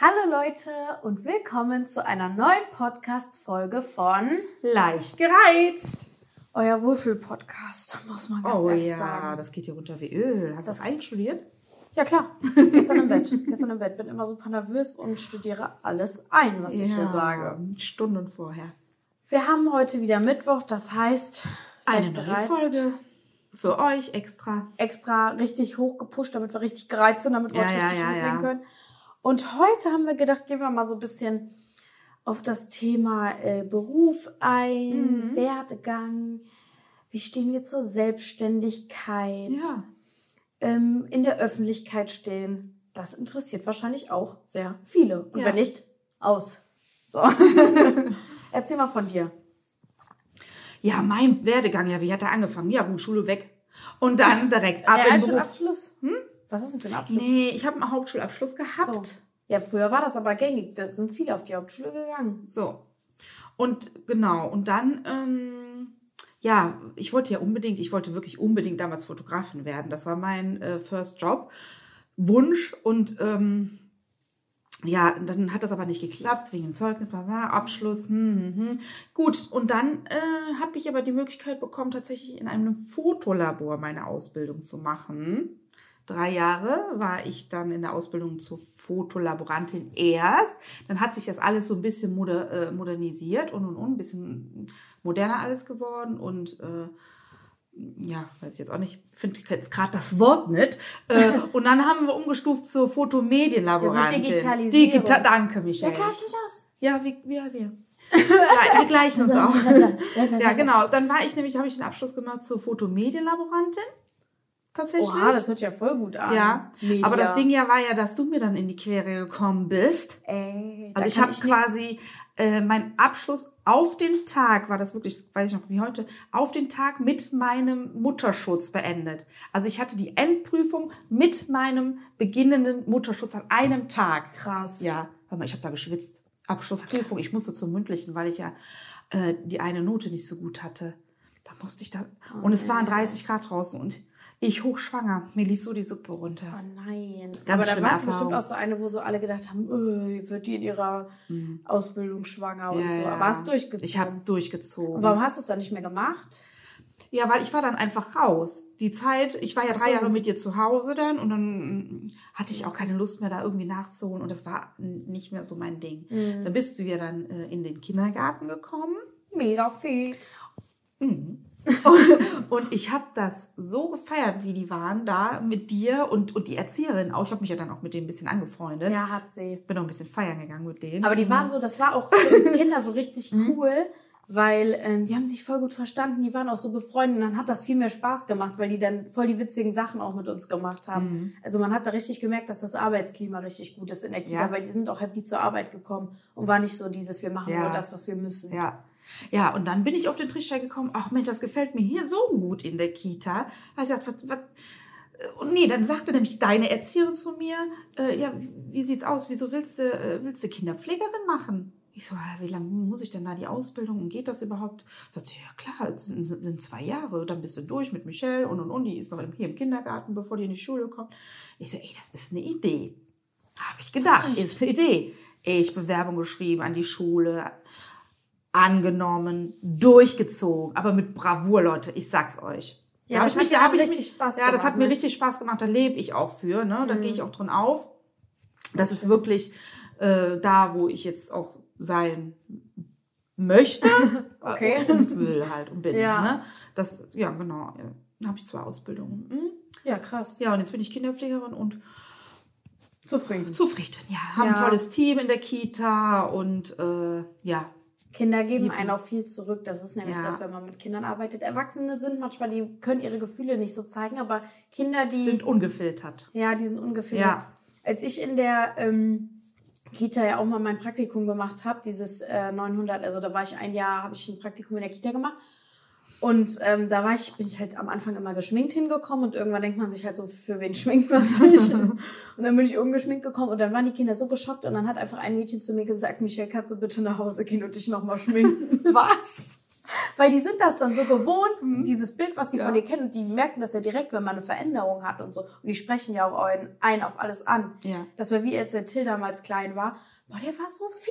Hallo Leute und willkommen zu einer neuen Podcast-Folge von Leicht gereizt. Euer Wohlfühl-Podcast, muss man ganz Oh ehrlich ja, sagen. das geht hier runter wie Öl. Hast du das einstudiert? Ja klar, gestern im Bett. Gestern im Bett. Bin immer super nervös und studiere alles ein, was ich hier sage. Stunden vorher. Wir haben heute wieder Mittwoch, das heißt, Eine neue. Folge für euch extra. extra richtig hochgepusht, damit wir richtig gereizt sind, damit wir Ja, heute ja, richtig ja, loslegen ja. können. Und heute haben wir gedacht, gehen wir mal so ein bisschen auf das Thema äh, Beruf ein, Mhm. Werdegang. Wie stehen wir zur Selbstständigkeit? Ja. Ähm, in der Öffentlichkeit stehen. Das interessiert wahrscheinlich auch sehr viele. Und Ja. wenn nicht, aus. So. Erzähl mal von dir. Ja, mein Werdegang, ja, wie hat er angefangen? Ja, gut, Schule weg. Und dann direkt ab in den Beruf. Abschluss? Hm? Was ist denn für ein Abschluss? Nee, ich habe einen Hauptschulabschluss gehabt. So. Ja, früher war das aber gängig. Da sind viele auf die Hauptschule gegangen. So. Und genau, und dann, ähm, ja, ich wollte ja unbedingt, ich wollte wirklich unbedingt damals Fotografin werden. Das war mein äh, First Job, Wunsch. Und ähm, ja, dann hat das aber nicht geklappt, wegen dem Zeugnis, bla bla, Abschluss. Hm, hm, hm. Gut, und dann äh, habe ich aber die Möglichkeit bekommen, tatsächlich in einem Fotolabor meine Ausbildung zu machen. Drei Jahre war ich dann in der Ausbildung zur Fotolaborantin erst. Dann hat sich das alles so ein bisschen moder, äh, modernisiert und und und, ein bisschen moderner alles geworden und äh, ja, weiß ich jetzt auch nicht, finde jetzt gerade das Wort nicht. Äh, und dann haben wir umgestuft zur Fotomedienlaborantin. Ja, so Digitalisierung. Digita danke, Michael. Ja, klar, ich mich aus. Ja, wie, wie. Gle- wir gleichen uns auch. ja, genau. Dann war ich nämlich, habe ich den Abschluss gemacht zur Fotomedienlaborantin. Tatsächlich. Oha, das hört sich ja voll gut an. ja, Media. aber das Ding ja war ja, dass du mir dann in die Quere gekommen bist. Ey, Also ich habe quasi äh, meinen Abschluss auf den Tag, war das wirklich, weiß ich noch wie heute, auf den Tag mit meinem Mutterschutz beendet. Also ich hatte die Endprüfung mit meinem beginnenden Mutterschutz an einem Tag. Krass. Ja, hör mal, ich habe da geschwitzt. Abschlussprüfung, ich musste zum mündlichen, weil ich ja äh, die eine Note nicht so gut hatte. Da musste ich da und es waren 30 Grad draußen und ich hochschwanger, mir lief so die Suppe runter. Oh nein. Ganz aber da warst du bestimmt auch so eine, wo so alle gedacht haben, öh, wird die in ihrer Ausbildung schwanger und Mhm. Ja, so. ja. Aber hast durchgezogen. Ich habe durchgezogen. Und warum hast du es dann nicht mehr gemacht? Ja, weil ich war dann einfach raus. Die Zeit, ich war ja drei so. Jahre mit dir zu Hause dann und dann mm, hatte ich auch keine Lust mehr, da irgendwie nachzuholen und das war nicht mehr so mein Ding. Mhm. Da bist du ja dann äh, in den Kindergarten gekommen Mega fit. und ich habe das so gefeiert, wie die waren da mit dir und, und die Erzieherin auch. Ich habe mich ja dann auch mit denen ein bisschen angefreundet. Ja, hat sie. Bin auch ein bisschen feiern gegangen mit denen. Aber die waren so, das war auch für uns Kinder so richtig Mhm. cool, weil ähm, die haben sich voll gut verstanden, die waren auch so befreundet und dann hat das viel mehr Spaß gemacht, weil die dann voll die witzigen Sachen auch mit uns gemacht haben. Mhm. Also man hat da richtig gemerkt, dass das Arbeitsklima richtig gut ist in der Kita, Ja. weil die sind auch happy zur Arbeit gekommen und war nicht so dieses, wir machen Ja. nur das, was wir müssen. Ja. Ja, und dann bin ich auf den Trichter gekommen, ach Mensch, das gefällt mir hier so gut in der Kita. Da hab ich gesagt, was, was, und nee, dann sagte nämlich deine Erzieherin zu mir, äh, ja, wie sieht's aus? Wieso willst du, äh, willst du Kinderpflegerin machen? Ich so, ja, wie lange muss ich denn da die Ausbildung und geht das überhaupt? Sagt sie, ja klar, es sind, sind zwei Jahre, dann bist du durch mit Michelle und und und, die ist noch hier im Kindergarten, bevor die in die Schule kommt. Ich so, ey, das ist eine Idee. Habe ich gedacht, ist eine Idee. Ich Bewerbung geschrieben an die Schule, angenommen, durchgezogen, aber mit Bravour, Leute, ich sag's euch. Ja, Da das ich mich- hat dir da hab ich richtig mich- Spaß Ja, das gemacht, hat mir ne? richtig Spaß gemacht, da lebe ich auch für, ne? Da gehe Mhm. ich auch drin auf. Das ist wirklich äh, da, wo ich jetzt auch sein möchte Okay. und will halt und bin. Ja. Ne? Das, ja, genau. Da habe ich zwei Ausbildungen. Mhm. Ja, krass. Ja, und jetzt bin ich Kinderpflegerin und Zufrieden. zufrieden. Ja, haben Ja. ein tolles Team in der Kita und äh, ja, Kinder geben Lieben. einen auch viel zurück. Das ist nämlich Ja. das, wenn man mit Kindern arbeitet. Erwachsene sind manchmal, die können ihre Gefühle nicht so zeigen, aber Kinder, die sind ungefiltert. Ja, die sind ungefiltert. Ja. Als ich in der ähm, Kita ja auch mal mein Praktikum gemacht habe, dieses äh, 900, also da war ich ein Jahr, habe ich ein Praktikum in der Kita gemacht. Und ähm, da war ich, bin ich halt am Anfang immer geschminkt hingekommen und irgendwann denkt man sich halt so, für wen schminkt man sich? und dann bin ich ungeschminkt gekommen und dann waren die Kinder so geschockt und dann hat einfach ein Mädchen zu mir gesagt, Michelle, kannst du bitte nach Hause gehen und dich nochmal schminken? Was? Weil die sind das dann so gewohnt, Mhm. dieses Bild, was die Ja. von dir kennen. Und die merken das ja direkt, wenn man eine Veränderung hat und so. Und die sprechen ja auch ein, ein auf alles an. Ja. Das war wie als der Till damals klein war. Boah, der war so viel.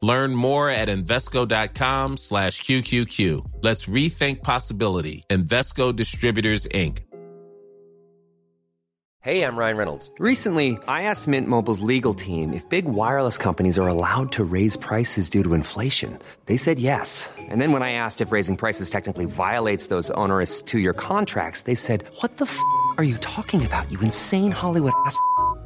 Learn more at Invesco.com slash QQQ. Let's rethink possibility. Invesco Distributors, Inc. Hey, I'm Ryan Reynolds. Recently, I asked Mint Mobile's legal team if big wireless companies are allowed to raise prices due to inflation. They said yes. And then when I asked if raising prices technically violates those onerous two year contracts, they said, What the f are you talking about, you insane Hollywood ass?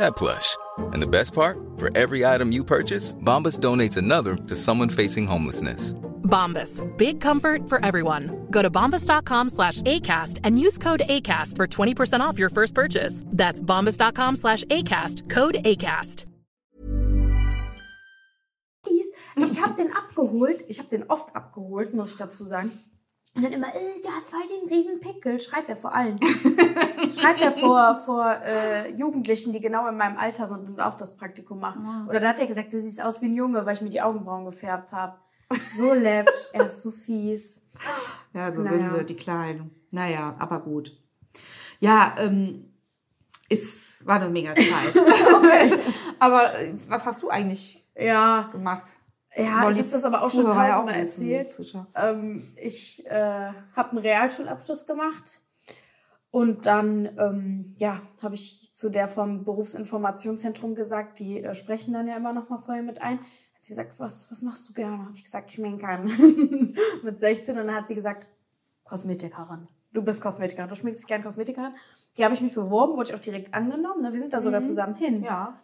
that plush. And the best part? For every item you purchase, Bombas donates another to someone facing homelessness. Bombas. Big comfort for everyone. Go to bombas.com slash ACAST and use code ACAST for 20% off your first purchase. That's bombas.com slash ACAST. Code ACAST. Ich habe den abgeholt. Ich habe den oft abgeholt, muss ich dazu sagen. Und dann immer, äh, du hast voll den riesen Pickel. Schreit er vor allen. Schreit er vor, vor äh, Jugendlichen, die genau in meinem Alter sind und auch das Praktikum machen. Oder da hat er gesagt, du siehst aus wie ein Junge, weil ich mir die Augenbrauen gefärbt habe. So läppisch, er ist so fies. Ja, so Naja. sind sie, die Kleinen. Naja, aber gut. Ja, ähm, es war eine mega Zeit. aber äh, was hast du eigentlich Ja, gemacht? Ja Wollen ich habe das aber auch schon tausendmal erzählt. Ähm, ich äh, habe einen Realschulabschluss gemacht und dann ähm, ja habe ich zu der vom Berufsinformationszentrum gesagt, die äh, sprechen dann ja immer noch mal vorher mit ein. Hat sie gesagt, was was machst du gerne? Habe ich gesagt, schminkern mit 16 und dann hat sie gesagt, Kosmetikerin. Du bist Kosmetikerin, du schminkst dich gerne Kosmetikerin. Die habe ich mich beworben, wurde ich auch direkt angenommen. Ne? Wir sind da sogar zusammen hin. Ja.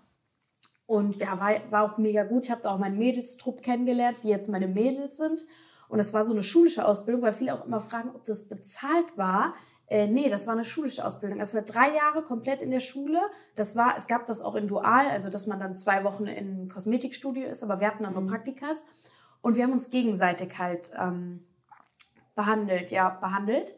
Und ja, war, war auch mega gut. Ich habe da auch meinen Mädelstrupp kennengelernt, die jetzt meine Mädels sind. Und es war so eine schulische Ausbildung, weil viele auch immer fragen, ob das bezahlt war. Äh, nee, das war eine schulische Ausbildung. Es war drei Jahre komplett in der Schule. Das war, es gab das auch in Dual, also dass man dann zwei Wochen in Kosmetikstudio ist, aber wir hatten dann nur Praktikas. Und wir haben uns gegenseitig halt ähm, behandelt, ja, behandelt.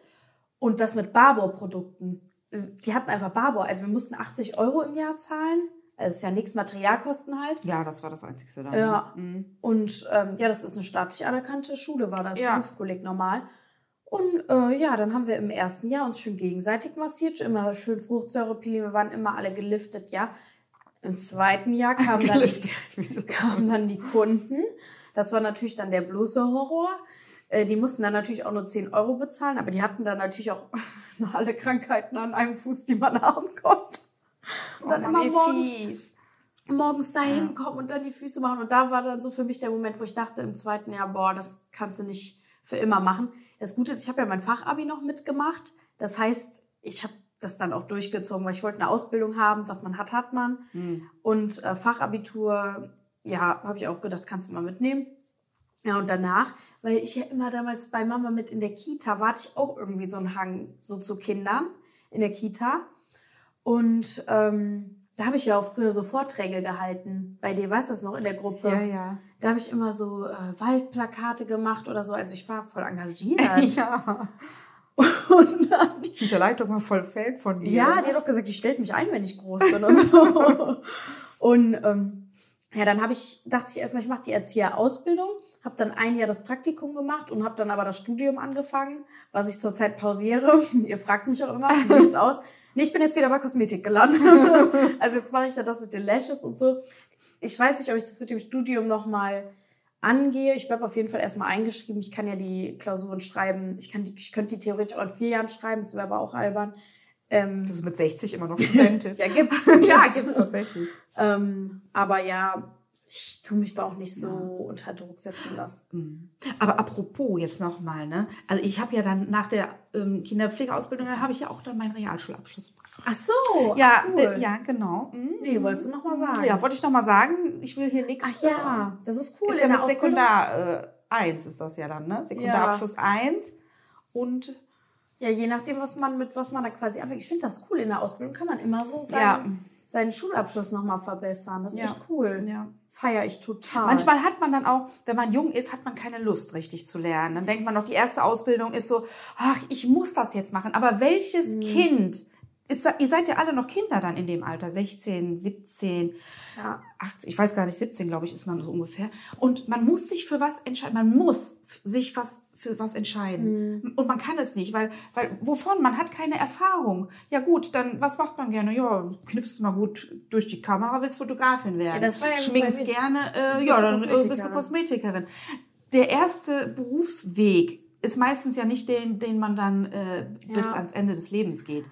Und das mit Barbour-Produkten. Die hatten einfach Barbour. Also wir mussten 80 Euro im Jahr zahlen. Es ist ja nichts Materialkosten halt. Ja, das war das Einzige dann. Ja. Mhm. Und ähm, ja, das ist eine staatlich anerkannte Schule, war das Ja. Berufskolleg normal. Und äh, ja, dann haben wir im ersten Jahr uns schön gegenseitig massiert, immer schön Fruchtsäurepillen, wir waren immer alle geliftet, ja. Im zweiten Jahr kamen dann, kamen dann die Kunden. Das war natürlich dann der bloße Horror. Äh, Die mussten dann natürlich auch nur 10 Euro bezahlen, aber die hatten dann natürlich auch noch alle Krankheiten an einem Fuß, die man haben konnte. Und dann Oh, immer morgens fies. morgens da hinkommen und dann die Füße machen. Und da war dann so für mich der Moment, wo ich dachte im zweiten Jahr, boah, das kannst du nicht für immer machen. Das Gute ist, ich habe ja mein Fachabi noch mitgemacht. Das heißt, ich habe das dann auch durchgezogen, weil ich wollte eine Ausbildung haben. Was man hat, hat man. Und äh, Fachabitur, ja, habe ich auch gedacht, kannst du mal mitnehmen. Ja, und danach, weil ich ja immer damals bei Mama mit in der Kita war, hatte ich auch irgendwie so einen Hang so zu Kindern in der Kita. Und ähm, da habe ich ja auch früher so Vorträge gehalten. Bei dir, weißt du das noch, in der Gruppe? Ja, ja. Da habe ich immer so äh, Waldplakate gemacht oder so. Also ich war voll engagiert. Ja. Und dann, Die Kita-Leitung war voll Fan von dir. ja, die hat doch gesagt, die stellt mich ein, wenn ich groß bin und so. und ähm, ja, dann habe ich, dachte ich erstmal, ich mache die Erzieherausbildung, habe dann ein Jahr das Praktikum gemacht und habe dann aber das Studium angefangen, was ich zurzeit pausiere. Ihr fragt mich auch immer, wie sieht's aus? Nee, ich bin jetzt wieder bei Kosmetik gelandet. also jetzt mache ich ja das mit den Lashes und so. Ich weiß nicht, ob ich das mit dem Studium nochmal angehe. Ich bleibe auf jeden Fall erstmal eingeschrieben. Ich kann ja die Klausuren schreiben. Ich, kann die, ich könnte die theoretisch auch in vier Jahren schreiben. Das wäre aber auch albern. Ähm, Das ist mit 60 immer noch Studentin. ja, gibt's. ja, gibt's tatsächlich. Ähm, aber ja, ich tue mich da auch nicht so unter Druck setzen lassen. Aber apropos jetzt nochmal, ne? Also ich habe ja dann nach der ähm, Kinderpflegeausbildung, da habe ich ja auch dann meinen Realschulabschluss gemacht. Ach so. Ja, cool. ja, genau. Mhm. Nee, wolltest du noch mal sagen? Ja, wollte ich nochmal sagen, ich will hier nichts. Ach ja, das ist cool. Ist ja mit. Sekundar äh, 1 ist das ja dann, ne? Sekundarabschluss 1 und Ja, je nachdem, was man mit was man da quasi anfängt. Ich finde das cool. In der Ausbildung kann man immer so seinen, Ja. Seinen Schulabschluss nochmal verbessern. Das ist Ja. echt cool. Ja. Feier ich total. Manchmal hat man dann auch, wenn man jung ist, hat man keine Lust, richtig zu lernen. Dann denkt man noch, die erste Ausbildung ist so, ach, ich muss das jetzt machen. Aber welches Mhm. Kind, ist, ihr seid ja alle noch Kinder dann in dem Alter, 16, 17, Ja. 18, ich weiß gar nicht, 17, glaube ich, ist man so ungefähr. Und man muss sich für was entscheiden. Man muss sich was für was entscheiden. Mhm. Und man kann es nicht, weil, weil wovon? Man hat keine Erfahrung. Ja gut, dann was macht man gerne? Ja, knippst mal gut durch die Kamera, willst Fotografin werden. Ja, das war ja Schminkst gerne, äh, ja, du dann äh, bist du Kosmetikerin. Kosmetikerin. Der erste Berufsweg ist meistens ja nicht den, den man dann äh, bis Ja. ans Ende des Lebens geht.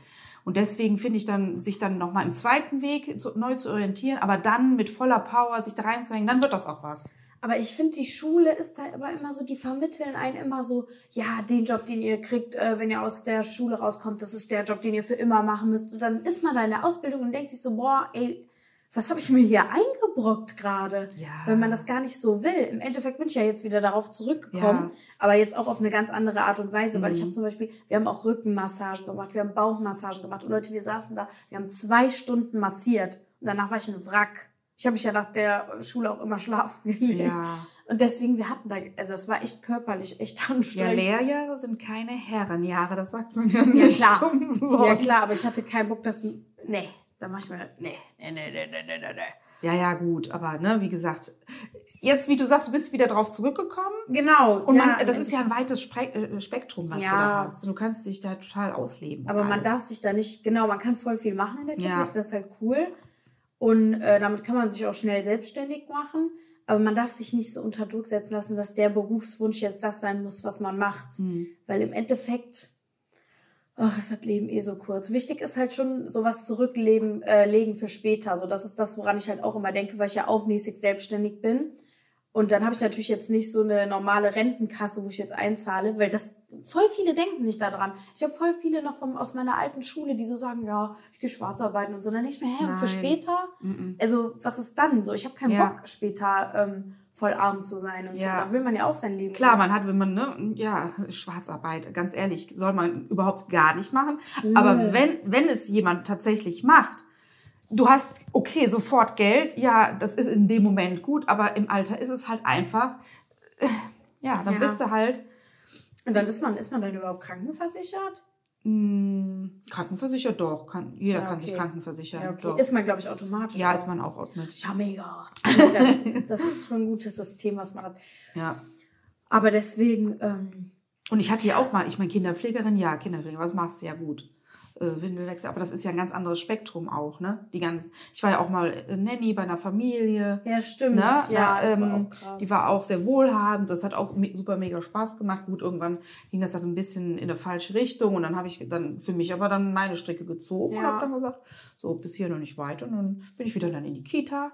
Und deswegen finde ich dann, sich dann nochmal im zweiten Weg zu, neu zu orientieren, aber dann mit voller Power sich da reinzuhängen, dann wird das auch was. Aber ich finde, die Schule ist da aber immer so, die vermitteln einen immer so, ja, den Job, den ihr kriegt, äh, wenn ihr aus der Schule rauskommt, das ist der Job, den ihr für immer machen müsst. Und dann ist man da in der Ausbildung und denkt sich so, boah, ey, was habe ich mir hier eingebrockt gerade? Ja. Wenn man das gar nicht so will. Im Endeffekt bin ich ja jetzt wieder darauf zurückgekommen, Ja. Mhm. aber jetzt auch auf eine ganz andere Art und Weise, weil ich habe zum Beispiel, wir haben auch Rückenmassagen gemacht, wir haben Bauchmassagen gemacht und Leute, wir saßen da, wir haben zwei Stunden massiert und danach war ich ein Wrack. Ich habe mich ja nach der Schule auch immer schlafen gelegt. Ja. Und deswegen, wir hatten da, also es war echt körperlich, echt Ja, anstrengend. Lehrjahre sind keine Herrenjahre, das sagt man ja Ja, nicht. klar. umsonst. Ja, klar, aber ich hatte keinen Bock, dass, nee, da mach ich mir, nee, nee, nee, nee, nee, nee, nee. Ja, ja, gut, aber ne, wie gesagt, jetzt, wie du sagst, du bist wieder drauf zurückgekommen. Genau. Und man, ja, das ist ja ein weites Spre äh, Spektrum, was Ja. du da hast. Du kannst dich da total ausleben. Aber man alles. darf sich da nicht, genau, man kann voll viel machen in der Ja. Kosmetik, das ist halt cool. Und äh, damit kann man sich auch schnell selbstständig machen. Aber man darf sich nicht so unter Druck setzen lassen, dass der Berufswunsch jetzt das sein muss, was man macht. Hm. Weil im Endeffekt, ach, es hat Leben eh so kurz. Wichtig ist halt schon sowas zurücklegen äh, legen für später. So, das ist das, woran ich halt auch immer denke, weil ich ja auch mäßig selbstständig bin. Und dann habe ich natürlich jetzt nicht so eine normale Rentenkasse, wo ich jetzt einzahle, weil das voll viele denken nicht daran. Ich habe voll viele noch vom, aus meiner alten Schule, die so sagen, ja, ich gehe schwarz arbeiten und so. Dann nicht mehr, hä, und für später? Also, was ist dann? So, ich habe keinen Ja. Bock, später ähm, voll arm zu sein und Ja. so. Da will man ja auch sein Leben. Klar, man hat, wenn man, ne, ja, Schwarzarbeit, ganz ehrlich, soll man überhaupt gar nicht machen. Aber wenn, wenn es jemand tatsächlich macht, du hast, okay, sofort Geld, ja, das ist in dem Moment gut, aber im Alter ist es halt einfach, äh, ja, dann Ja. bist du halt Und dann ist man, ist man dann überhaupt krankenversichert? Mh, krankenversichert, doch, kann, jeder Ja, kann sich okay. krankenversichern. Ja, okay. Ist man, glaube ich, automatisch. ja, ist man auch automatisch. Ja, mega. Mega. das ist schon ein gutes System, was man hat. Ja. Aber deswegen, ähm, Und ich hatte ja auch mal, ich meine, Kinderpflegerin, ja, Kinderpflegerin, was machst du ja gut? Äh, Windelwechsel, aber das ist ja ein ganz anderes Spektrum auch, ne? Die ganzen, ich war ja auch mal äh, Nanny bei einer Familie. ja, stimmt. Ne? Ja, Na, das war ähm, auch krass. Die war auch sehr wohlhabend, das hat auch me super mega Spaß gemacht. Gut, irgendwann ging das dann ein bisschen in eine falsche Richtung und dann habe ich dann für mich aber dann meine Strecke gezogen und Ja. habe dann gesagt, so bis hier noch nicht weiter. Und dann bin ich wieder dann in die Kita.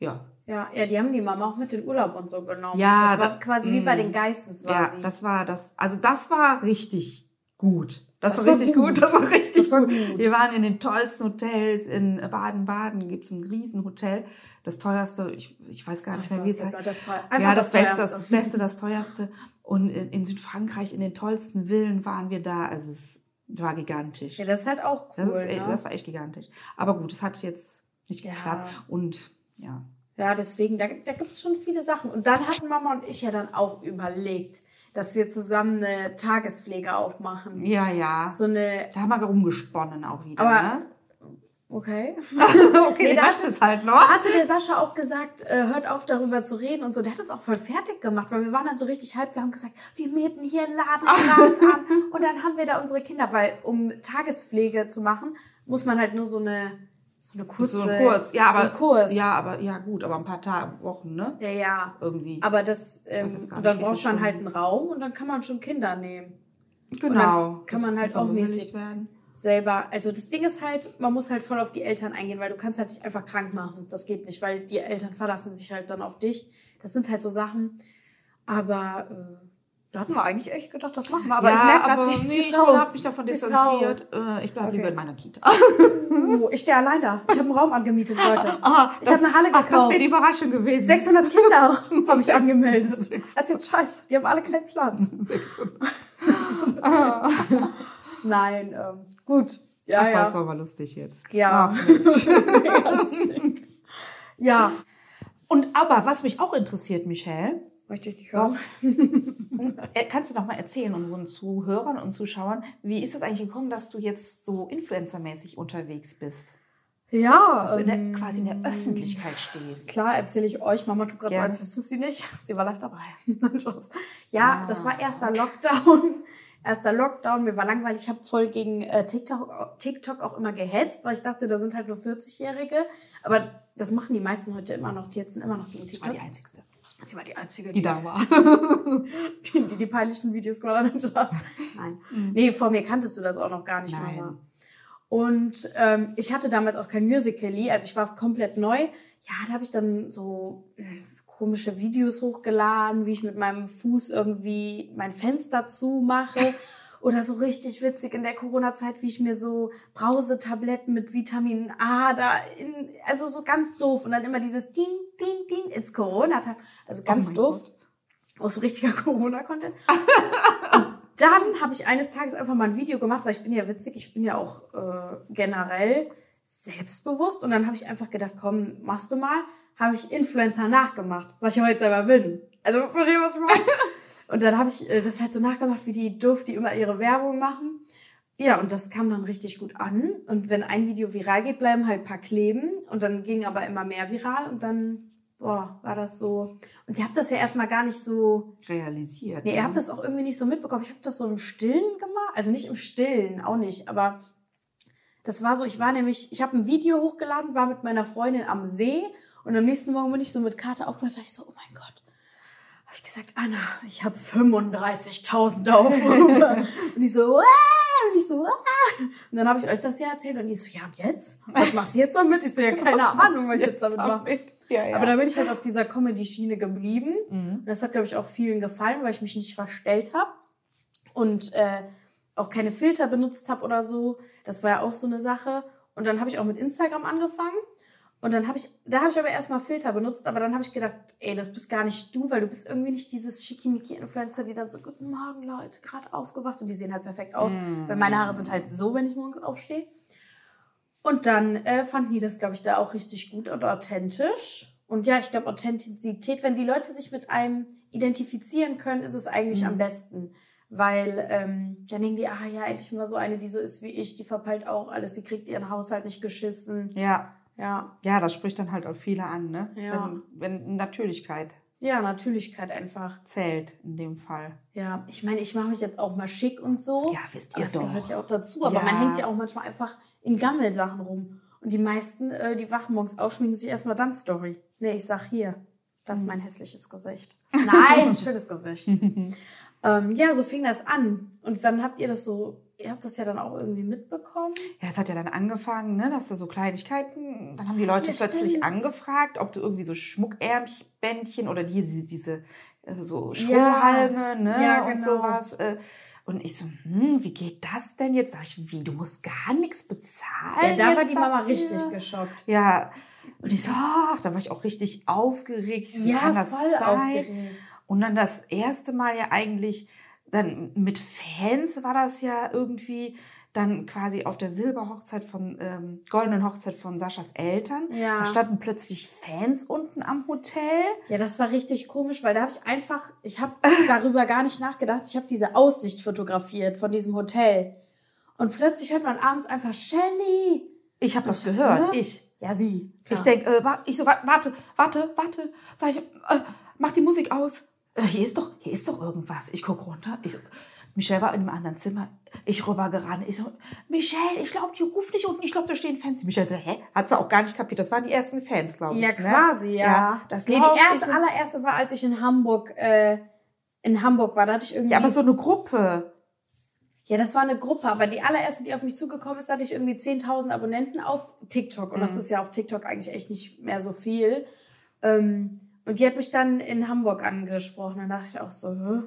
Ja, ja, ja, die haben die Mama auch mit in Urlaub und so genommen. Ja, das war da- quasi wie bei mm. den Geissens war ja, sie. das war das, also das war richtig gut. Das, Das war richtig gut. gut. das war richtig Das war gut. gut. Wir waren in den tollsten Hotels. In Baden-Baden gibt's ein Riesenhotel. Das teuerste, ich, ich weiß gar nicht mehr, wie es heißt. Das ja, das, Beste, teuerste. das Beste, das Teuerste. Und in, in Südfrankreich, in den tollsten Villen waren wir da. Also es war gigantisch. Ja, das ist halt auch cool. das, ist, ne? das war echt gigantisch. Aber gut, es hat jetzt nicht Ja. geklappt. Und ja. Ja, deswegen, da, da gibt's schon viele Sachen. Und dann hatten Mama und ich ja dann auch überlegt, dass wir zusammen eine Tagespflege aufmachen. Ja, ja. So eine, Da haben wir rumgesponnen auch wieder. Aber- ne? okay. okay, Nee, nee, da das ist halt noch. Hatte der Sascha auch gesagt, äh, hört auf darüber zu reden und so. Der hat uns auch voll fertig gemacht, weil wir waren dann so richtig hyped. Wir haben gesagt, wir mieten hier einen Laden an und dann haben wir da unsere Kinder, weil um Tagespflege zu machen, muss man halt nur so eine, so eine kurze, So ein Kurs. Ja, aber, so ein Kurs. ja, aber, ja, gut, aber ein paar Tage, Wochen, ne? ja, ja. Irgendwie. Aber das, ähm, und dann braucht man halt einen Raum und dann kann man schon Kinder nehmen. genau. kann man halt auch mäßig- werden. selber, also das Ding ist halt, man muss halt voll auf die Eltern eingehen, weil du kannst halt nicht einfach krank machen. Das geht nicht, weil die Eltern verlassen sich halt dann auf dich. Das sind halt so Sachen. Aber äh, da hatten wir eigentlich echt gedacht, das machen wir. Aber ja, ich merke aber gerade, sie nee, ist ich habe mich davon distanziert. Äh, ich bleibe Okay. lieber in meiner Kita. Oh, ich stehe allein da. Ich habe einen Raum angemietet, Leute. Ah, ich habe eine Halle ach, das gekauft. wäre die Überraschung gewesen. 600 Kinder habe ich angemeldet. Das ist jetzt scheiße. Die haben alle keinen Platz. Nein, ähm, gut. Ja, Ach, ja. das war mal lustig jetzt. Ja. Ach, Mensch. ja. Und aber, was mich auch interessiert, Michelle, Möchte ich nicht hören. äh, kannst du noch mal erzählen unseren Zuhörern und Zuschauern, wie ist das eigentlich gekommen, dass du jetzt so influencermäßig unterwegs bist? Ja. Dass du in der, ähm, quasi in der Öffentlichkeit stehst. Klar erzähle ich euch. Mama tut gerade so, als wüsste sie nicht. Sie war live dabei. Ja, das war erster Lockdown. Erster Lockdown. Mir war langweilig. Ich habe voll gegen äh, TikTok, TikTok auch immer gehetzt, weil ich dachte, da sind halt nur 40-Jährige. Aber das machen die meisten heute immer noch. Die jetzt sind immer noch gegen War TikTok. die einzigste, Sie war die Einzige, die da war. die, die die peinlichen Videos gemacht hat. Nein. Nee, vor mir kanntest du das auch noch gar nicht, Nein. Mama. Und ähm, ich hatte damals auch kein Musical.ly, also ich war komplett neu. Ja, da habe ich dann so äh, komische Videos hochgeladen, wie ich mit meinem Fuß irgendwie mein Fenster zumache. Oder so richtig witzig in der Corona-Zeit, wie ich mir so Brausetabletten mit Vitamin A da in, also so ganz doof. Und dann immer dieses Ding, Ding, Ding ins Corona-Tag. Also ganz mein doof. Auch so richtiger Corona-Content. Dann habe ich eines Tages einfach mal ein Video gemacht, weil ich bin ja witzig, ich bin ja auch äh, generell selbstbewusst. Und dann habe ich einfach gedacht, komm, machst du mal. Habe ich Influencer nachgemacht, was ich heute selber bin. Also von dem, was ich mache. Und dann habe ich äh, das halt so nachgemacht, wie die doof, die immer ihre Werbung machen. Ja, und das kam dann richtig gut an. Und wenn ein Video viral geht, bleiben halt ein paar kleben. Und dann ging aber immer mehr viral. Und dann, boah, war das so. Und ihr habt das ja erstmal gar nicht so Realisiert. Nee, ne? ihr habt das auch irgendwie nicht so mitbekommen. Ich habe das so im Stillen gemacht. Also nicht im Stillen, auch nicht. Aber das war so, ich war nämlich, ich habe ein Video hochgeladen, war mit meiner Freundin am See. Und am nächsten Morgen bin ich so mit Karte aufgewacht, dachte ich so, oh mein Gott. Habe ich gesagt, Anna, ich habe 35.000 Aufrufe. und ich so, ah! Und ich so, ah! Und dann habe ich euch das ja erzählt. Und die so, ja, und jetzt? Was machst du jetzt damit? Ich so, ja, keine Was Ahnung, was ich jetzt damit mache. Ja, ja. Aber da bin ich halt auf dieser Comedy-Schiene geblieben. Und das hat, glaube ich, auch vielen gefallen, weil ich mich nicht verstellt habe und äh, auch keine Filter benutzt habe oder so. Das war ja auch so eine Sache. Und dann habe ich auch mit Instagram angefangen. Und dann habe ich, da habe ich aber erstmal Filter benutzt, aber dann habe ich gedacht, ey, das bist gar nicht du, weil du bist irgendwie nicht dieses Schickimicki-Influencer, die dann so, guten Morgen, Leute, gerade aufgewacht und die sehen halt perfekt aus, weil meine Haare sind halt so, wenn ich morgens aufstehe. Und dann äh, fanden die das, glaube ich, da auch richtig gut und authentisch. Und ja, ich glaube, Authentizität, wenn die Leute sich mit einem identifizieren können, ist es eigentlich am besten. Weil ähm, dann denken die, ah ja, endlich mal so eine, die so ist wie ich, die verpeilt auch alles, die kriegt ihren Haushalt nicht geschissen. ja. Ja, Ja, das spricht dann halt auch viele an, ne? Ja. Wenn, wenn Natürlichkeit ja, Natürlichkeit einfach. zählt in dem Fall. Ja, ich meine, ich mache mich jetzt auch mal schick und so. Ja, wisst aber ihr das doch. gehört ja auch dazu. Aber Ja. man hängt ja auch manchmal einfach in Gammelsachen rum. Und die meisten, äh, die wachen morgens auf, schminken sich erstmal dann Story. Nee, ich sag hier, das ist mein hässliches Gesicht. Nein, schönes Gesicht. ähm, ja, so fing das an. Und wann habt ihr das so, ihr habt das ja dann auch irgendwie mitbekommen? Ja, es hat ja dann angefangen, ne, dass da so Kleinigkeiten, dann haben die Leute Ja, plötzlich stimmt. angefragt, ob du irgendwie so Schmuckärmbändchen oder diese, diese äh, so Ja. Strohhalme, ne, Ja, und genau. sowas. Äh, und ich so, hm, wie geht das denn jetzt? Sag ich, wie, du musst gar nichts bezahlen Ja, da war die Mama dafür? richtig geschockt. Ja, und ich so, ach, da war ich auch richtig aufgeregt. Wie Ja, kann das voll sein? aufgeregt. Und dann das erste Mal ja eigentlich, dann mit Fans war das ja irgendwie dann quasi auf der Silberhochzeit von, ähm, goldenen Hochzeit von Saschas Eltern. Ja. Da standen plötzlich Fans unten am Hotel. Ja, das war richtig komisch, weil da habe ich einfach, ich habe darüber gar nicht nachgedacht. Ich habe diese Aussicht fotografiert von diesem Hotel. Und plötzlich hört man abends einfach Shelly. Ich habe das gehört. Ich. Ja, sie. Ich denk, äh, ich so, wa- warte, warte, warte. Sag ich, äh, mach die Musik aus. Äh, hier ist doch, hier ist doch irgendwas. Ich guck runter. Ich so, Michelle war in einem anderen Zimmer. Ich rübergerannt. Ich so, Michelle, ich glaube, die ruft nicht unten. Ich glaube, da stehen Fans. Michelle so, hä? Hat sie auch gar nicht kapiert. Das waren die ersten Fans, glaube ich. Ja, ne? quasi, ja. das nee, die erste, ich. allererste war, als ich in Hamburg, äh, in Hamburg war. Da hatte ich irgendwie. Ja, aber so eine Gruppe. Ja, das war eine Gruppe, aber die allererste, die auf mich zugekommen ist, hatte ich irgendwie 10.000 Abonnenten auf TikTok. Und das ist ja auf TikTok eigentlich echt nicht mehr so viel. Ähm, und die hat mich dann in Hamburg angesprochen. Dann dachte ich auch so, Hä?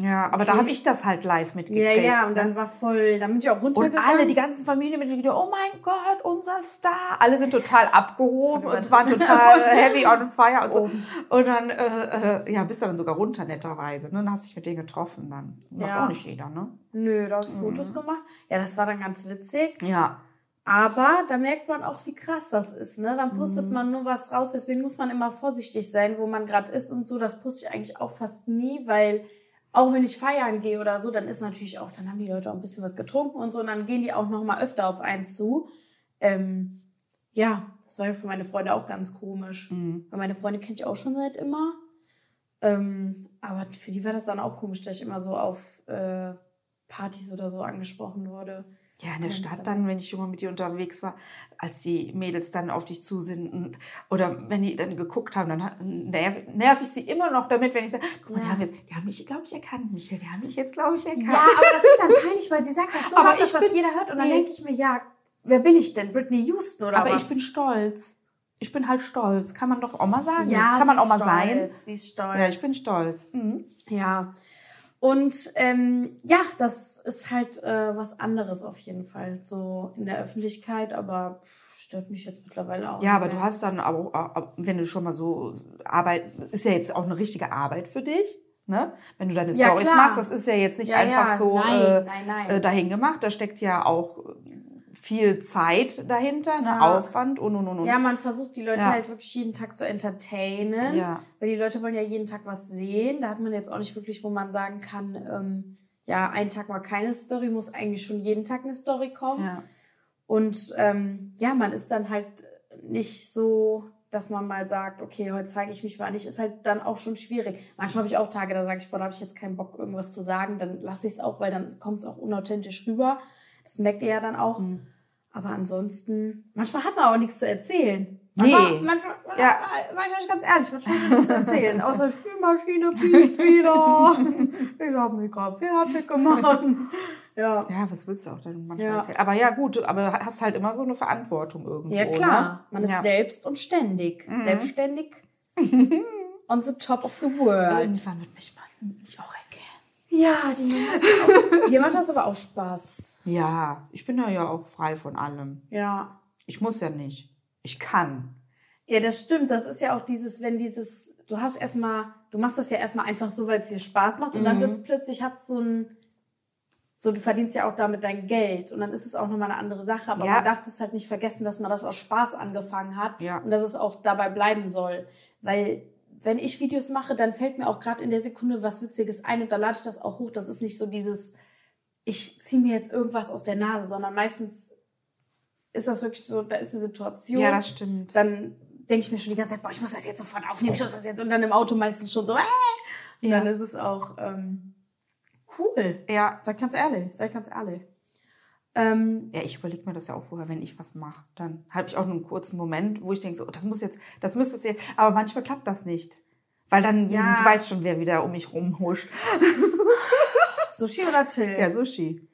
Ja, aber da habe ich das halt live Ja, mitgekriegt. ja, und ne? dann war voll, dann bin ich auch Und runtergegangen. alle, die ganzen Familienmitglieder, oh mein Gott, unser Star. Alle sind total abgehoben Voll und waren total heavy on fire und so. Oben. Und dann, äh, äh, ja, bist du dann sogar runter, netterweise. Ne? Dann hast du dich mit denen getroffen dann. Macht Ja. auch nicht jeder, ne? Nö, da habe ich Fotos gemacht. Ja, das war dann ganz witzig. Ja. Aber da merkt man auch, wie krass das ist. Ne? Dann postet man nur was raus. Deswegen muss man immer vorsichtig sein, wo man gerade ist und so. Das poste ich eigentlich auch fast nie, weil auch wenn ich feiern gehe oder so, dann ist natürlich auch, dann haben die Leute auch ein bisschen was getrunken und so. Und dann gehen die auch noch mal öfter auf einen zu. Ähm, ja, das war ja für meine Freunde auch ganz komisch. Weil meine Freunde kenne ich auch schon seit immer. Ähm, aber für die war das dann auch komisch, dass ich immer so auf äh, Partys oder so angesprochen wurde. Ja, in der Stadt dann, wenn ich mal mit dir unterwegs war, als die Mädels dann auf dich zu sind und, oder wenn die dann geguckt haben, dann nerv, nerv ich sie immer noch damit, wenn ich sage, guck mal, die Ja. haben, jetzt, die haben mich, glaube ich, erkannt, Michael, die haben mich jetzt, glaube ich, erkannt. Ja, aber das ist dann peinlich, weil sie sagt das so Aber laut, dass das bin- jeder hört. Und dann Nee. denke ich mir, ja, wer bin ich denn? Britney Houston oder aber was? ich bin stolz. Ich bin halt stolz. Kann man doch auch mal sagen. ja, Kann man auch mal ist sein. stolz, Sie ist stolz. Ja, ich bin stolz. Mhm. Ja. Und ähm, ja, das ist halt äh, was anderes auf jeden Fall. So in der Öffentlichkeit, aber stört mich jetzt mittlerweile auch. Ja, aber nicht du mehr. hast dann auch- wenn du schon mal so Arbeit, ist ja jetzt auch eine richtige Arbeit für dich. Ne? Wenn du deine Ja, Stories machst, das ist ja jetzt nicht Ja, einfach ja, so nein, äh, nein, nein. Äh, dahin gemacht. Da steckt ja auch viel Zeit dahinter, ne? Ja. Aufwand und und und und. Ja, man versucht die Leute Ja. halt wirklich jeden Tag zu entertainen. Ja. Weil die Leute wollen ja jeden Tag was sehen. Da hat man jetzt auch nicht wirklich, wo man sagen kann, ähm, ja, einen Tag mal keine Story, muss eigentlich schon jeden Tag eine Story kommen. ja. Und ähm, ja, man ist dann halt nicht so, dass man mal sagt, okay, heute zeige ich mich mal nicht, ist halt dann auch schon schwierig. Manchmal habe ich auch Tage, da sage ich, boah, da habe ich jetzt keinen Bock, irgendwas zu sagen, dann lasse ich es auch, weil dann kommt es auch unauthentisch rüber. Das merkt ihr ja dann auch. Mhm. Aber ansonsten, manchmal hat man auch nichts zu erzählen. Nee. Manchmal, Ja. sag ich euch ganz ehrlich, manchmal hat man nichts zu erzählen. Außer Spülmaschine piept wieder. Ich habe mich gerade fertig gemacht. Ja. ja, was willst du auch dann manchmal Ja. erzählen? Aber ja, gut, aber hast halt immer so eine Verantwortung irgendwo. Ja, klar. Ne? Man ist ja. Mhm. selbst und ständig. Selbstständig on the top of the world. Irgendwann wird mich, mal, erkennen. Ja, die macht das auch. Dir macht das aber auch Spaß. Ja, ich bin da ja auch frei von allem. Ja. Ich muss ja nicht. Ich kann. Ja, das stimmt. Das ist ja auch dieses, wenn dieses, du hast erstmal, du machst das ja erstmal einfach so, weil es dir Spaß macht und Mhm. dann wird es plötzlich, hat so ein, so, du verdienst ja auch damit dein Geld und dann ist es auch nochmal eine andere Sache. Aber Ja. man darf das halt nicht vergessen, dass man das aus Spaß angefangen hat Ja. und dass es auch dabei bleiben soll. Weil, wenn ich Videos mache, dann fällt mir auch gerade in der Sekunde was Witziges ein und dann lade ich das auch hoch. Das ist nicht so dieses, ich ziehe mir jetzt irgendwas aus der Nase, sondern meistens ist das wirklich so, da ist eine Situation. Ja, das stimmt. Dann denke ich mir schon die ganze Zeit, boah, ich muss das jetzt sofort aufnehmen, ich muss das jetzt. Und dann im Auto meistens schon so, äh. Und Ja. dann ist es auch ähm, cool. Ja. Sag ich ganz ehrlich, sag ich ganz ehrlich. Ähm, Ja, ich überlege mir das ja auch vorher, wenn ich was mache. Dann habe ich auch nur einen kurzen Moment, wo ich denke, so, oh, das muss jetzt, das müsste es jetzt. Aber manchmal klappt das nicht. Weil dann, Ja. du weißt schon, wer wieder um mich rumhuscht. Sushi oder Till? Ja, Sushi.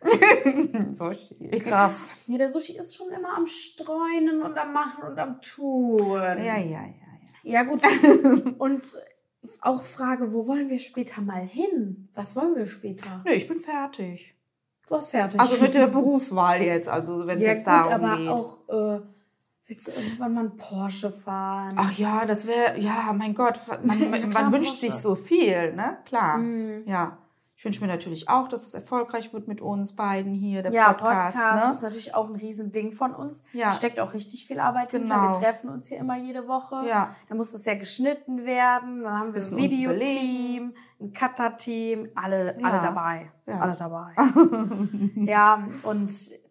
Sushi. krass. Ja, der Sushi ist schon immer am Streunen und am Machen und am Tun. Ja, ja, ja. ja. Ja, gut. und auch Frage, wo wollen wir später mal hin? Was wollen wir später? Nö, ich bin fertig. Du hast fertig. Also mit der Berufswahl jetzt, also wenn es ja, jetzt gut, darum aber geht. auch, äh, willst du irgendwann mal einen Porsche fahren? Ach ja, das wäre, ja, mein Gott, man, man, man wünscht Porsche. sich so viel, ne? Klar. Mhm. Ja. Ich wünsche mir natürlich auch, dass es erfolgreich wird mit uns beiden hier, der ja, Podcast. Podcast, ne? ist natürlich auch ein Riesending von uns. Ja. Da steckt auch richtig viel Arbeit hinter. Genau. Wir treffen uns hier immer jede Woche. Ja. Dann muss das ja geschnitten werden. Dann haben wir ein Videoteam, ein Cutter-Team, alle, Ja. alle dabei. Ja. Alle dabei. ja, und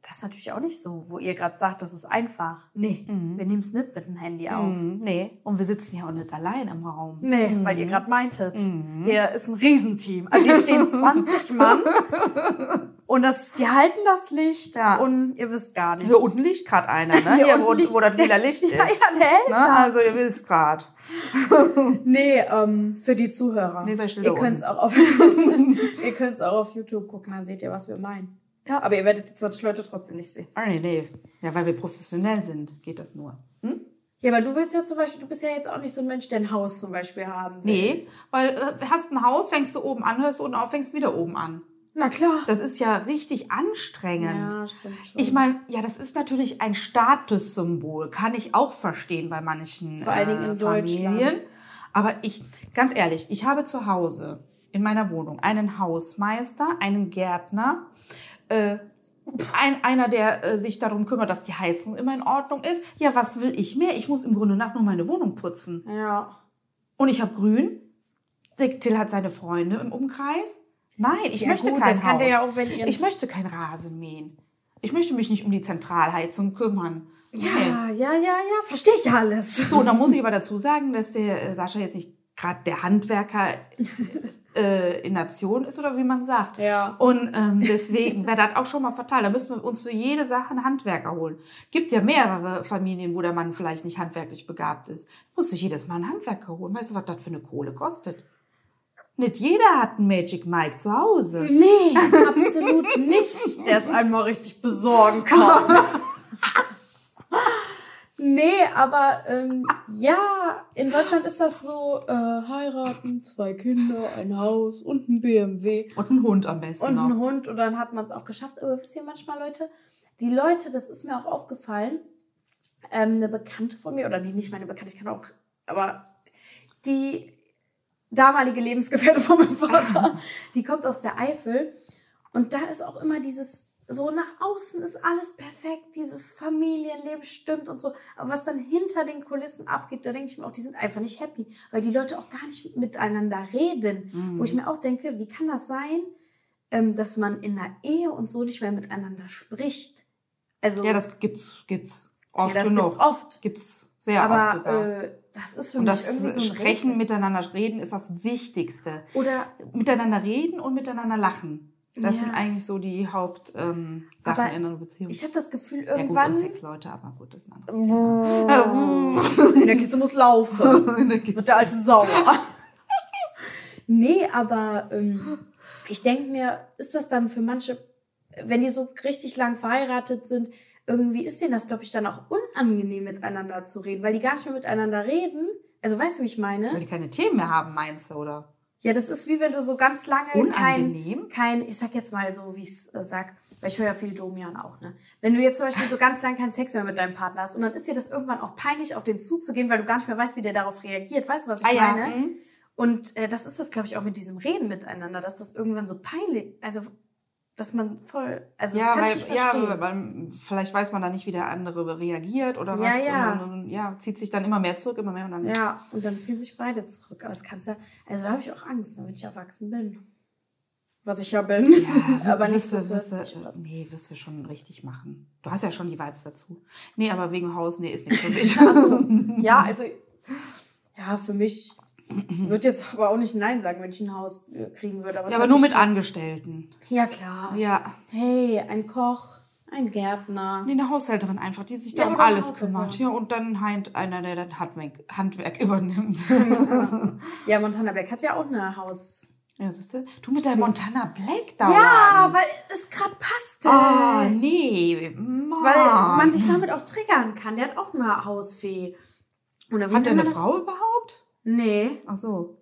das ist natürlich auch nicht so, wo ihr gerade sagt, das ist einfach. Nee, wir nehmen es nicht mit dem Handy auf. Mhm, nee, und wir sitzen ja auch nicht allein im Raum. Nee, weil ihr gerade meintet, Mhm. hier ist ein Riesenteam. Also hier stehen 20 Mann und das, die halten das Licht Ja. und ihr wisst gar nicht. Hier unten liegt gerade einer, ne? Hier Hier, wo, liegt- wo das lila Licht ist. Ja, ja, der hält ne? Also ihr wisst gerade. Nee, ähm, für die Zuhörer. Nee, sei still ihr könnt's unten. auch auf ihr könnt's auch auf YouTube gucken, dann seht ihr, was wir meinen. Ja. Aber ihr werdet die 20 Leute trotzdem nicht sehen. Ah, nee, nee. Ja, weil wir professionell sind, geht das nur. Hm? Ja, aber du willst ja zum Beispiel, du bist ja jetzt auch nicht so ein Mensch, der ein Haus zum Beispiel haben will. Nee, weil äh, hast ein Haus, fängst du oben an, hörst du unten auf, fängst wieder oben an. Na klar. Das ist ja richtig anstrengend. Ja, stimmt schon. Ich meine, ja, das ist natürlich ein Statussymbol, kann ich auch verstehen bei manchen Vor allen Dingen in äh, Familien. Deutschland. Aber ich, ganz ehrlich, ich habe zu Hause in meiner Wohnung einen Hausmeister, einen Gärtner, äh, ein, einer, der äh, sich darum kümmert, dass die Heizung immer in Ordnung ist. Ja, was will ich mehr? Ich muss im Grunde nach nur meine Wohnung putzen. ja. Und ich habe Grün. Till hat seine Freunde im Umkreis. Nein, ich Ja, möchte gut, kein das kann Haus. der ja auch, wenn ihr- Ich möchte kein Rasen mähen. Ich möchte mich nicht um die Zentralheizung kümmern. Ja, ja, ja, ja, verstehe ich alles. So, da muss ich aber dazu sagen, dass der äh, Sascha jetzt nicht gerade der Handwerker äh, in Nation ist oder wie man sagt. Ja. Und ähm, deswegen wäre das auch schon mal fatal. Da müssen wir uns für jede Sache einen Handwerker holen. Gibt ja mehrere Familien, wo der Mann vielleicht nicht handwerklich begabt ist. Muss sich jedes Mal einen Handwerker holen. Weißt du, was das für eine Kohle kostet? Nicht jeder hat einen Magic Mike zu Hause. Nee, absolut nicht. Der es einmal richtig besorgen kann. nee, aber ähm, ja, in Deutschland ist das so, äh, heiraten, zwei Kinder, ein Haus und ein BMW Und ein Hund am besten und ein Hund und dann hat man es auch geschafft. Aber wisst ihr manchmal, Leute, die Leute, das ist mir auch aufgefallen, ähm, eine Bekannte von mir, oder nee, nicht meine Bekannte, ich kann auch, aber die damalige Lebensgefährte von meinem Vater, die kommt aus der Eifel. Und da ist auch immer dieses, so nach außen ist alles perfekt, dieses Familienleben stimmt und so, aber was dann hinter den Kulissen abgeht, da denke ich mir auch, die sind einfach nicht happy, weil die Leute auch gar nicht miteinander reden, wo ich mir auch denke, wie kann das sein, ähm, dass man in einer Ehe und so nicht mehr miteinander spricht? Also, Ja, das gibt's, gibt's oft Ja, das genug. gibt's oft. Gibt's sehr oft aber sogar. äh, das ist für und mich das irgendwie so ein Sprechen, Rätsel. miteinander reden ist das Wichtigste. Oder Miteinander reden und miteinander lachen. Das Ja. sind eigentlich so die Hauptsachen ähm, in einer Beziehung. ich habe das Gefühl, ja gut, irgendwann und Sexleute, aber gut, das ist ein anderes In der Kiste muss laufen. Wird der alte sauer. nee, aber ähm, ich denke mir, ist das dann für manche, wenn die so richtig lang verheiratet sind, irgendwie ist denen das, glaube ich, dann auch unangenehm, miteinander zu reden, weil die gar nicht mehr miteinander reden. Also weißt du, wie ich meine? Weil die keine Themen mehr haben, meinst du, oder? Ja, das ist wie wenn du so ganz lange Unangenehm? kein, kein, ich sag jetzt mal so, wie ich es äh, sag, weil ich höre ja viel Domian auch, ne? Wenn du jetzt zum Beispiel so ganz lang keinen Sex mehr mit deinem Partner hast und dann ist dir das irgendwann auch peinlich, auf den zuzugehen, weil du gar nicht mehr weißt, wie der darauf reagiert. Weißt du, was ich Ah ja, meine? mhm. Und äh, das ist das, glaube ich, auch mit diesem Reden miteinander, dass das irgendwann so peinlich, also dass man voll, also ja, weil, ja, weil vielleicht weiß man dann nicht, wie der andere reagiert oder Ja, was. ja. Und dann, ja, zieht sich dann immer mehr zurück, immer mehr und dann. ja, und dann ziehen sich beide zurück. Aber das kannst ja, also da habe ich auch Angst, wenn ich erwachsen bin. Was ich ja bin. Ja, aber nicht so du, wirst 40 du, oder so. nee, wirst du schon richtig machen. Du hast ja schon die Vibes dazu. Nee, aber wegen Haus, nee, ist nicht für mich. Ja, also ja, für mich würde jetzt aber auch nicht Nein sagen, wenn ich ein Haus kriegen würde. Aber, ja, aber nur mit Angestellten. Ja, klar. Ja. Hey, ein Koch, ein Gärtner. Nee, eine Haushälterin einfach, die sich Ja, da um alles kümmert. Ja, und dann halt einer, der das Handwerk, Handwerk übernimmt. Ja, Montana Black hat ja auch eine Haus. ja, siehst du? Du mit deinem Montana Black dauernd. Ja, weil es gerade passte. Oh, nee. Mann. Weil man dich damit auch triggern kann. Der hat auch eine Hausfee. Und Hat der eine Frau überhaupt? Nee, Ach so.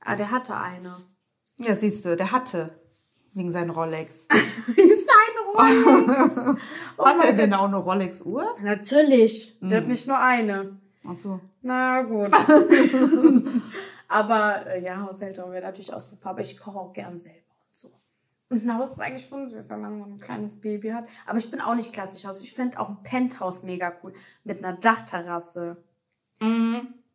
ah, der hatte eine. Ja, siehst du, der hatte. Wegen seinen Rolex. Sein Rolex. Oh Hat er denn auch eine Rolex-Uhr? Natürlich. Der Mhm. hat nicht nur eine. Ach so. Na gut. aber äh, ja, Haushälterin wäre natürlich auch super. Aber ich koche auch gern selber und so. Und ein Haus ist eigentlich schon süß, wenn man so ein kleines Baby hat. Aber ich bin auch nicht klassisch Haus. Ich finde auch ein Penthouse mega cool. Mit einer Dachterrasse.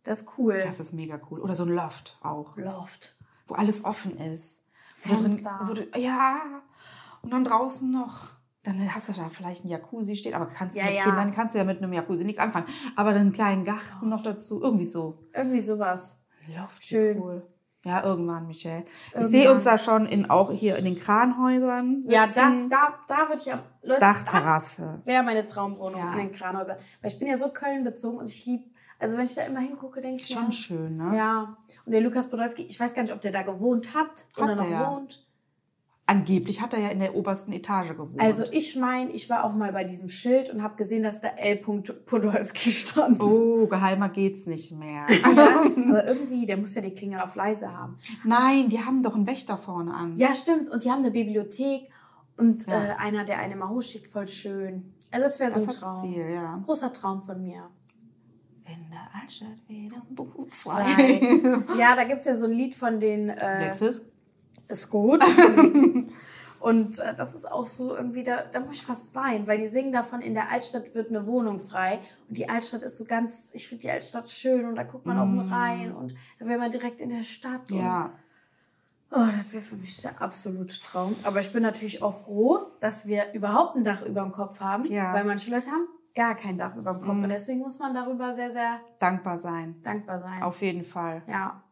Das ist cool. Das ist mega cool. Oder so ein Loft auch. Loft. Wo alles offen ist. Wo drin, Fenster. wo du, ja. Und dann draußen noch. Dann hast du da vielleicht ein Jacuzzi steht, aber kannst du Ja, mit ja. Kindern kannst du ja mit einem Jacuzzi nichts anfangen. Aber dann einen kleinen Garten noch dazu, irgendwie so. Irgendwie sowas. Loft, Schön. cool. Ja, irgendwann, Michelle. Ich Irgendwann. sehe uns da schon in, auch hier in den Kranhäusern sitzen. Ja, das, da, da würde ich am, Leute, Dachterrasse. wäre meine Traumwohnung Ja. an den Kranhäusern. Weil ich bin ja so Köln bezogen und ich liebe, also wenn ich da immer hingucke, denke ich Schon mir, schön, ne? Ja. Und der Lukas Podolski, ich weiß gar nicht, ob der da gewohnt hat, oder Hat noch er ja. wohnt. Angeblich hat er ja in der obersten Etage gewohnt. Also ich meine, ich war auch mal bei diesem Schild und habe gesehen, dass da L. Podolski stand. oh, geheimer geht's nicht mehr. Ja, aber irgendwie, der muss ja die Klingel auf leise haben. Nein, die haben doch einen Wächter vorne an. Ja, stimmt. Und die haben eine Bibliothek und Ja. äh, einer, der eine mal hochschickt, voll schön. Also das wäre so Das ein Traum. Ziel, ja. Ein großer Traum von mir. In der Altstadt wieder Boot Frei. ja, da gibt's ja so ein Lied von den äh, Blackfist? ist gut. Und äh, das ist auch so irgendwie, da, da muss ich fast weinen, weil die singen davon, in der Altstadt wird eine Wohnung frei. Und die Altstadt ist so ganz, ich finde die Altstadt schön und da guckt man auf den Rhein und da wäre man direkt in der Stadt. Und, Ja. Oh, das wäre für mich der absolute Traum. Aber ich bin natürlich auch froh, dass wir überhaupt ein Dach über dem Kopf haben, Ja. weil manche Leute haben gar kein Dach über dem Kopf. Und deswegen muss man darüber sehr, sehr Dankbar sein. dankbar sein. Auf jeden Fall. ja.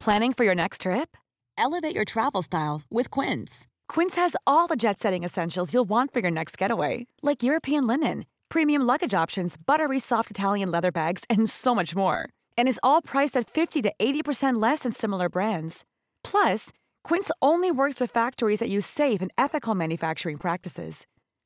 Planning for your next trip? Elevate your travel style with Quince. Quince has all the jet setting essentials you'll want for your next getaway, like European linen, premium luggage options, buttery soft Italian leather bags, and so much more. And is all priced at 50 to 80% less than similar brands. Plus, Quince only works with factories that use safe and ethical manufacturing practices.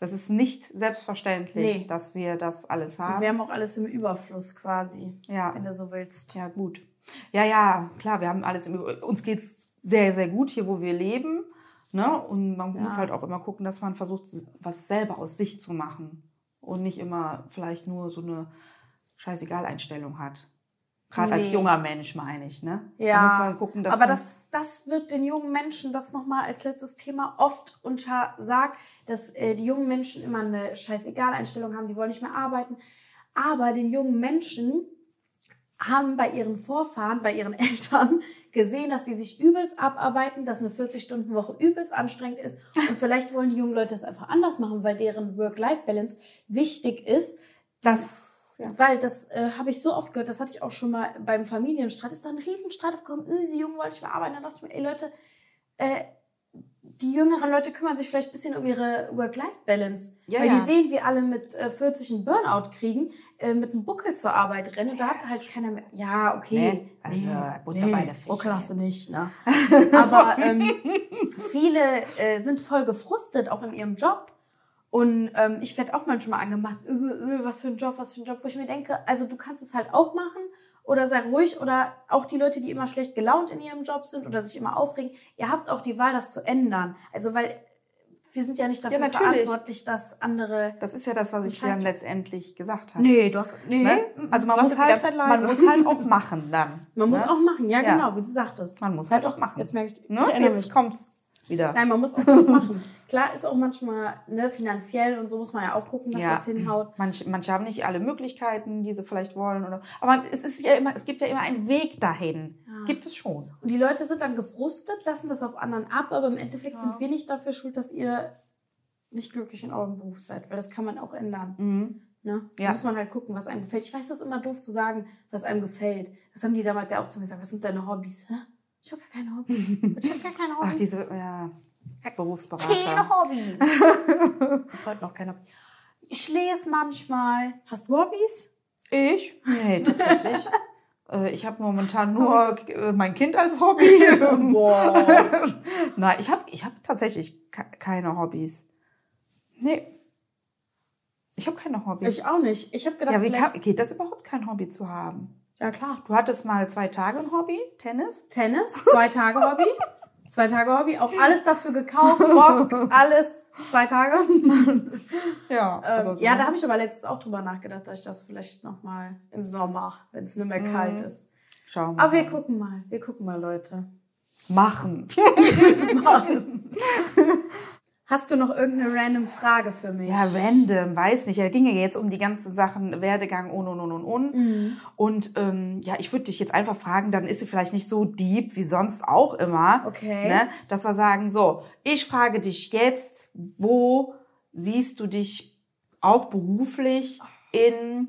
Das ist nicht selbstverständlich, Nee. dass wir das alles haben. Wir haben auch alles im Überfluss quasi, Ja. wenn du so willst. Ja, gut. Ja, ja, klar, wir haben alles im Über Uns geht's sehr, sehr gut hier, wo wir leben. Ne? Und man muss halt auch immer gucken, dass man versucht, was selber aus sich zu machen. Und nicht immer vielleicht nur so eine Scheißegal-Einstellung hat. Gerade als Nee. junger Mensch, meine ich, ne? Ja, Da muss man gucken, dass aber das, das wird den jungen Menschen, das nochmal als letztes Thema, oft untersagt, dass äh, die jungen Menschen immer eine Scheißegal-Einstellung haben, die wollen nicht mehr arbeiten. Aber den jungen Menschen haben bei ihren Vorfahren, bei ihren Eltern gesehen, dass die sich übelst abarbeiten, dass eine 40-Stunden-Woche übelst anstrengend ist. Und vielleicht wollen die jungen Leute es einfach anders machen, weil deren Work-Life-Balance wichtig ist. das, ja. Weil das äh, habe ich so oft gehört, das hatte ich auch schon mal beim Familienstreit, ist da ein Riesenstreit aufgekommen, äh, die Jungen wollten nicht mehr arbeiten. Dann dachte ich mir, ey Leute, äh, die jüngeren Leute kümmern sich vielleicht ein bisschen um ihre Work-Life-Balance. Ja, weil ja. die sehen, wie alle mit äh, 40 einen Burnout kriegen, äh, mit einem Buckel zur Arbeit rennen und da hat halt keiner mehr. Ja, okay. Nee, also Butter bei der Fische. Buckel nicht, ne? Aber ähm, viele äh, sind voll gefrustet, auch in ihrem Job. Und ähm, ich werde auch manchmal angemacht, äh, äh, was für ein Job, was für ein Job, wo ich mir denke, also du kannst es halt auch machen oder sei ruhig oder auch die Leute, die immer schlecht gelaunt in ihrem Job sind oder sich immer aufregen, ihr habt auch die Wahl, das zu ändern. Also weil wir sind ja nicht dafür natürlich. verantwortlich, dass andere... das ist ja das, was ich dann letztendlich gesagt habe. Nee, du hast... Nee, Ne? Also man muss, halt, man muss halt auch machen dann. Man muss ne? auch machen, ja, Ja. genau, wie du sagtest. Man muss halt auch machen. Jetzt merke ich, Ne? Jetzt mich. kommt's wieder. Nein, man muss auch das machen. Klar ist auch manchmal ne, finanziell und so muss man ja auch gucken, dass Ja. das hinhaut. Manche, manche haben nicht alle Möglichkeiten, die sie vielleicht wollen. Oder, aber es ist ja immer, es gibt ja immer einen Weg dahin. Gibt es schon. Und die Leute sind dann gefrustet, lassen das auf anderen ab, aber im Endeffekt sind wir nicht dafür schuld, dass ihr nicht glücklich in eurem Beruf seid, weil das kann man auch ändern. Mhm. Ne? Da Ja. muss man halt gucken, was einem gefällt. Ich weiß, das ist immer doof zu sagen, was einem gefällt. Das haben die damals ja auch zu mir gesagt. Was sind deine Hobbys? Hä? Ich habe gar keine Hobbys. Ich habe gar keine Hobbys. Ach, diese, ja, Berufsberater. keine Hobbys. ist heute noch keine Hobbys. Ich lese manchmal. Hast du Hobbys? Ich? Nee, tatsächlich. Äh, Ich habe momentan nur äh, mein Kind als Hobby. Boah. Nein, ich habe ich hab tatsächlich ke- keine Hobbys. Nee. Ich habe keine Hobbys. Ich auch nicht. Ich habe gedacht, ja, wie kann, geht das überhaupt, kein Hobby zu haben? Ja, klar. Du hattest mal zwei Tage ein Hobby, Tennis? Tennis, zwei Tage Hobby. Zwei Tage Hobby, auch alles dafür gekauft, Rock, alles, zwei Tage. Ja, Ähm, Ja, da habe ich aber letztens auch drüber nachgedacht, dass ich das vielleicht nochmal im Sommer, wenn es nicht mehr kalt ist. Schau mal. Aber wir gucken mal, wir gucken mal, Leute. Machen. Hast du noch irgendeine random Frage für mich? Ja, random, weiß nicht. Er ging ja jetzt um die ganzen Sachen Werdegang und und und und und. Mhm. Und ähm, ja, ich würde dich jetzt einfach fragen, dann ist sie vielleicht nicht so deep wie sonst auch immer. Okay. Ne? Dass wir sagen, so, ich frage dich jetzt, wo siehst du dich auch beruflich in,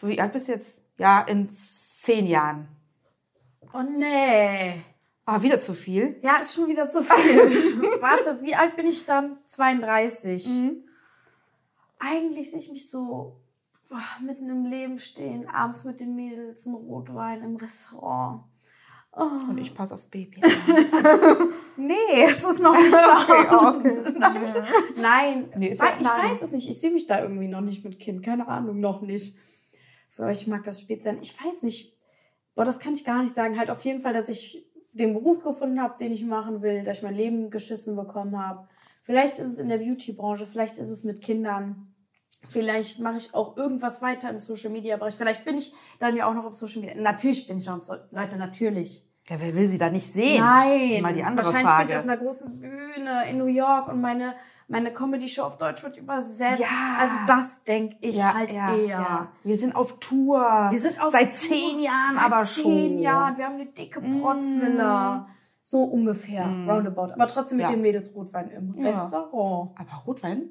wie alt bist du jetzt? Ja, in zehn Jahren. Oh nee. Ah, wieder zu viel. Ja, ist schon wieder zu viel. Warte, wie alt bin ich dann? 32. Mhm. Eigentlich sehe ich mich so boah, mitten im Leben stehen, abends mit den Mädels, ein Rotwein im Restaurant. Oh. Und ich passe aufs Baby. Nee, es ist noch nicht da. okay. Nein, nein. Nee, ist Weil ja- ich nein. weiß es nicht. Ich sehe mich da irgendwie noch nicht mit Kind. Keine Ahnung, noch nicht. Für euch mag das spät sein. Ich weiß nicht. Boah, das kann ich gar nicht sagen. Halt auf jeden Fall, dass ich den Beruf gefunden habe, den ich machen will, dass ich mein Leben geschissen bekommen habe. Vielleicht ist es in der Beauty-Branche, vielleicht ist es mit Kindern. Vielleicht mache ich auch irgendwas weiter im Social-Media-Bereich. Vielleicht bin ich dann ja auch noch auf Social Media. Natürlich bin ich noch auf so Leute, natürlich. Ja, wer will sie da nicht sehen? Nein, mal die andere wahrscheinlich Frage. bin ich auf einer großen Bühne in New York und meine, meine Comedy-Show auf Deutsch wird übersetzt. Ja. Also das denke ich halt eher. Wir sind auf Tour. Wir sind auf seit Tour. zehn Jahren Seit aber zehn schon. Mm. Jahren. Wir haben eine dicke Protzvilla. So ungefähr, roundabout. Aber trotzdem mit Ja. den Mädels Rotwein im Ja. Restaurant. Aber Rotwein?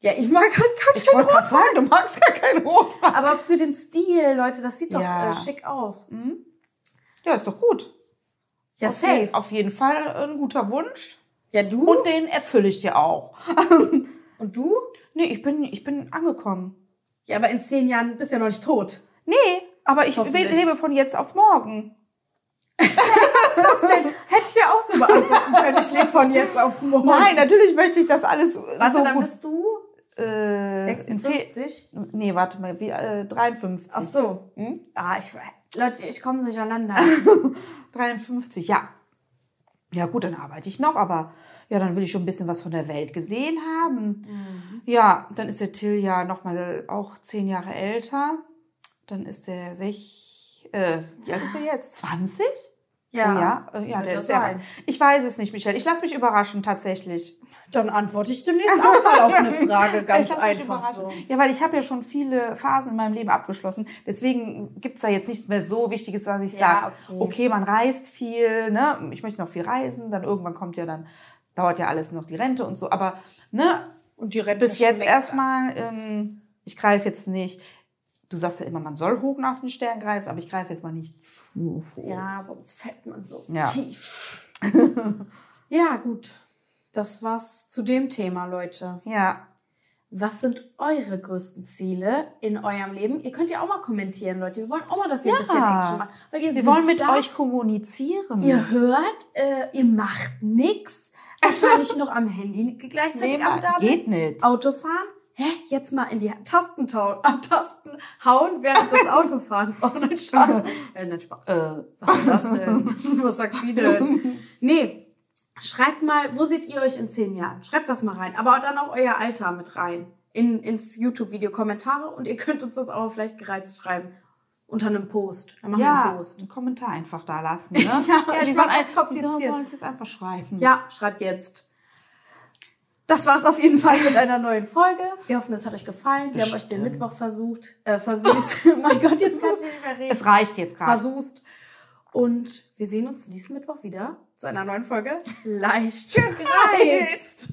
Ja, ich mag halt gar Ich keinen gerade sagen, du magst gar keinen Rotwein. Aber für den Stil, Leute, das sieht doch Ja. äh, schick aus. Ja, ist doch gut. Ja, auf safe. Auf jeden Fall ein guter Wunsch. ja, du? Und den erfülle ich dir auch. Und du? Nee, ich bin, ich bin angekommen. Ja, aber in zehn Jahren bist du ja noch nicht tot. Nee, aber ich lebe von jetzt auf morgen. Hätte ich ja auch so beantworten können. Ich lebe von jetzt auf morgen. Nein, natürlich möchte ich das alles Warte, so dann gut. bist du äh, in zehn- 56? Nee, warte mal, wie, äh, 53. Ach so. Ah, ich, Leute, ich komme durcheinander. 53, ja. Ja gut, dann arbeite ich noch, aber ja, dann will ich schon ein bisschen was von der Welt gesehen haben. Ja, dann ist der Till ja nochmal auch zehn Jahre älter. Dann ist der sech, äh, wie alt ist er jetzt? 20? Ja, oh, ja, ja der das ist ja. sein. Ich weiß es nicht, Michelle. Ich lasse mich überraschen, tatsächlich. Dann antworte ich demnächst auch mal auf eine Frage, ganz einfach so. Ja, weil ich habe ja schon viele Phasen in meinem Leben abgeschlossen. Deswegen gibt's da jetzt nichts mehr so Wichtiges, dass ich Ja, sage, okay. okay. man reist viel, ne? Ich möchte noch viel reisen, dann irgendwann kommt ja dann, dauert ja alles noch die Rente und so. Aber ne, Und die Rente bis jetzt erstmal, ähm, ich greife jetzt nicht. Du sagst ja immer, man soll hoch nach den Sternen greifen, aber ich greife jetzt mal nicht zu hoch. Ja, sonst fällt man so Ja. tief. ja, gut. Das war's zu dem Thema, Leute. Ja. Was sind eure größten Ziele in eurem Leben? Ihr könnt ja auch mal kommentieren, Leute. Wir wollen auch mal, dass ihr ein bisschen Action macht. Weil ihr Wir wollen mit da, euch kommunizieren. Ihr hört, äh, ihr macht nix. Wahrscheinlich noch am Handy gleichzeitig Nee, am Daten. geht nicht. Autofahren? Hä? Jetzt mal in die Tasten, Tasten hauen während des Autofahrens. Oh, nein, Spaß. äh, nein, Spaß. Äh, Was ist das denn? Was sagt sie denn? Nee. Schreibt mal, wo seht ihr euch in zehn Jahren? Schreibt das mal rein. Aber dann auch euer Alter mit rein. In, ins YouTube-Video Kommentare und ihr könnt uns das auch vielleicht gereizt schreiben. Unter einem Post. Dann machen wir ja, einen Post. einen Kommentar einfach da lassen. Ne? Ja, die ich sollen, als, kompliziert. die sollen es jetzt einfach schreiben. Ja, schreibt jetzt. Das war's auf jeden Fall mit einer neuen Folge. Wir hoffen, es hat euch gefallen. Wir haben euch den Mittwoch versucht, äh, versucht. mein Gott, jetzt kann ich nicht mehr reden. Es reicht jetzt gerade. Versucht. Und wir sehen uns nächsten Mittwoch wieder zu einer neuen Folge. Leicht gereizt.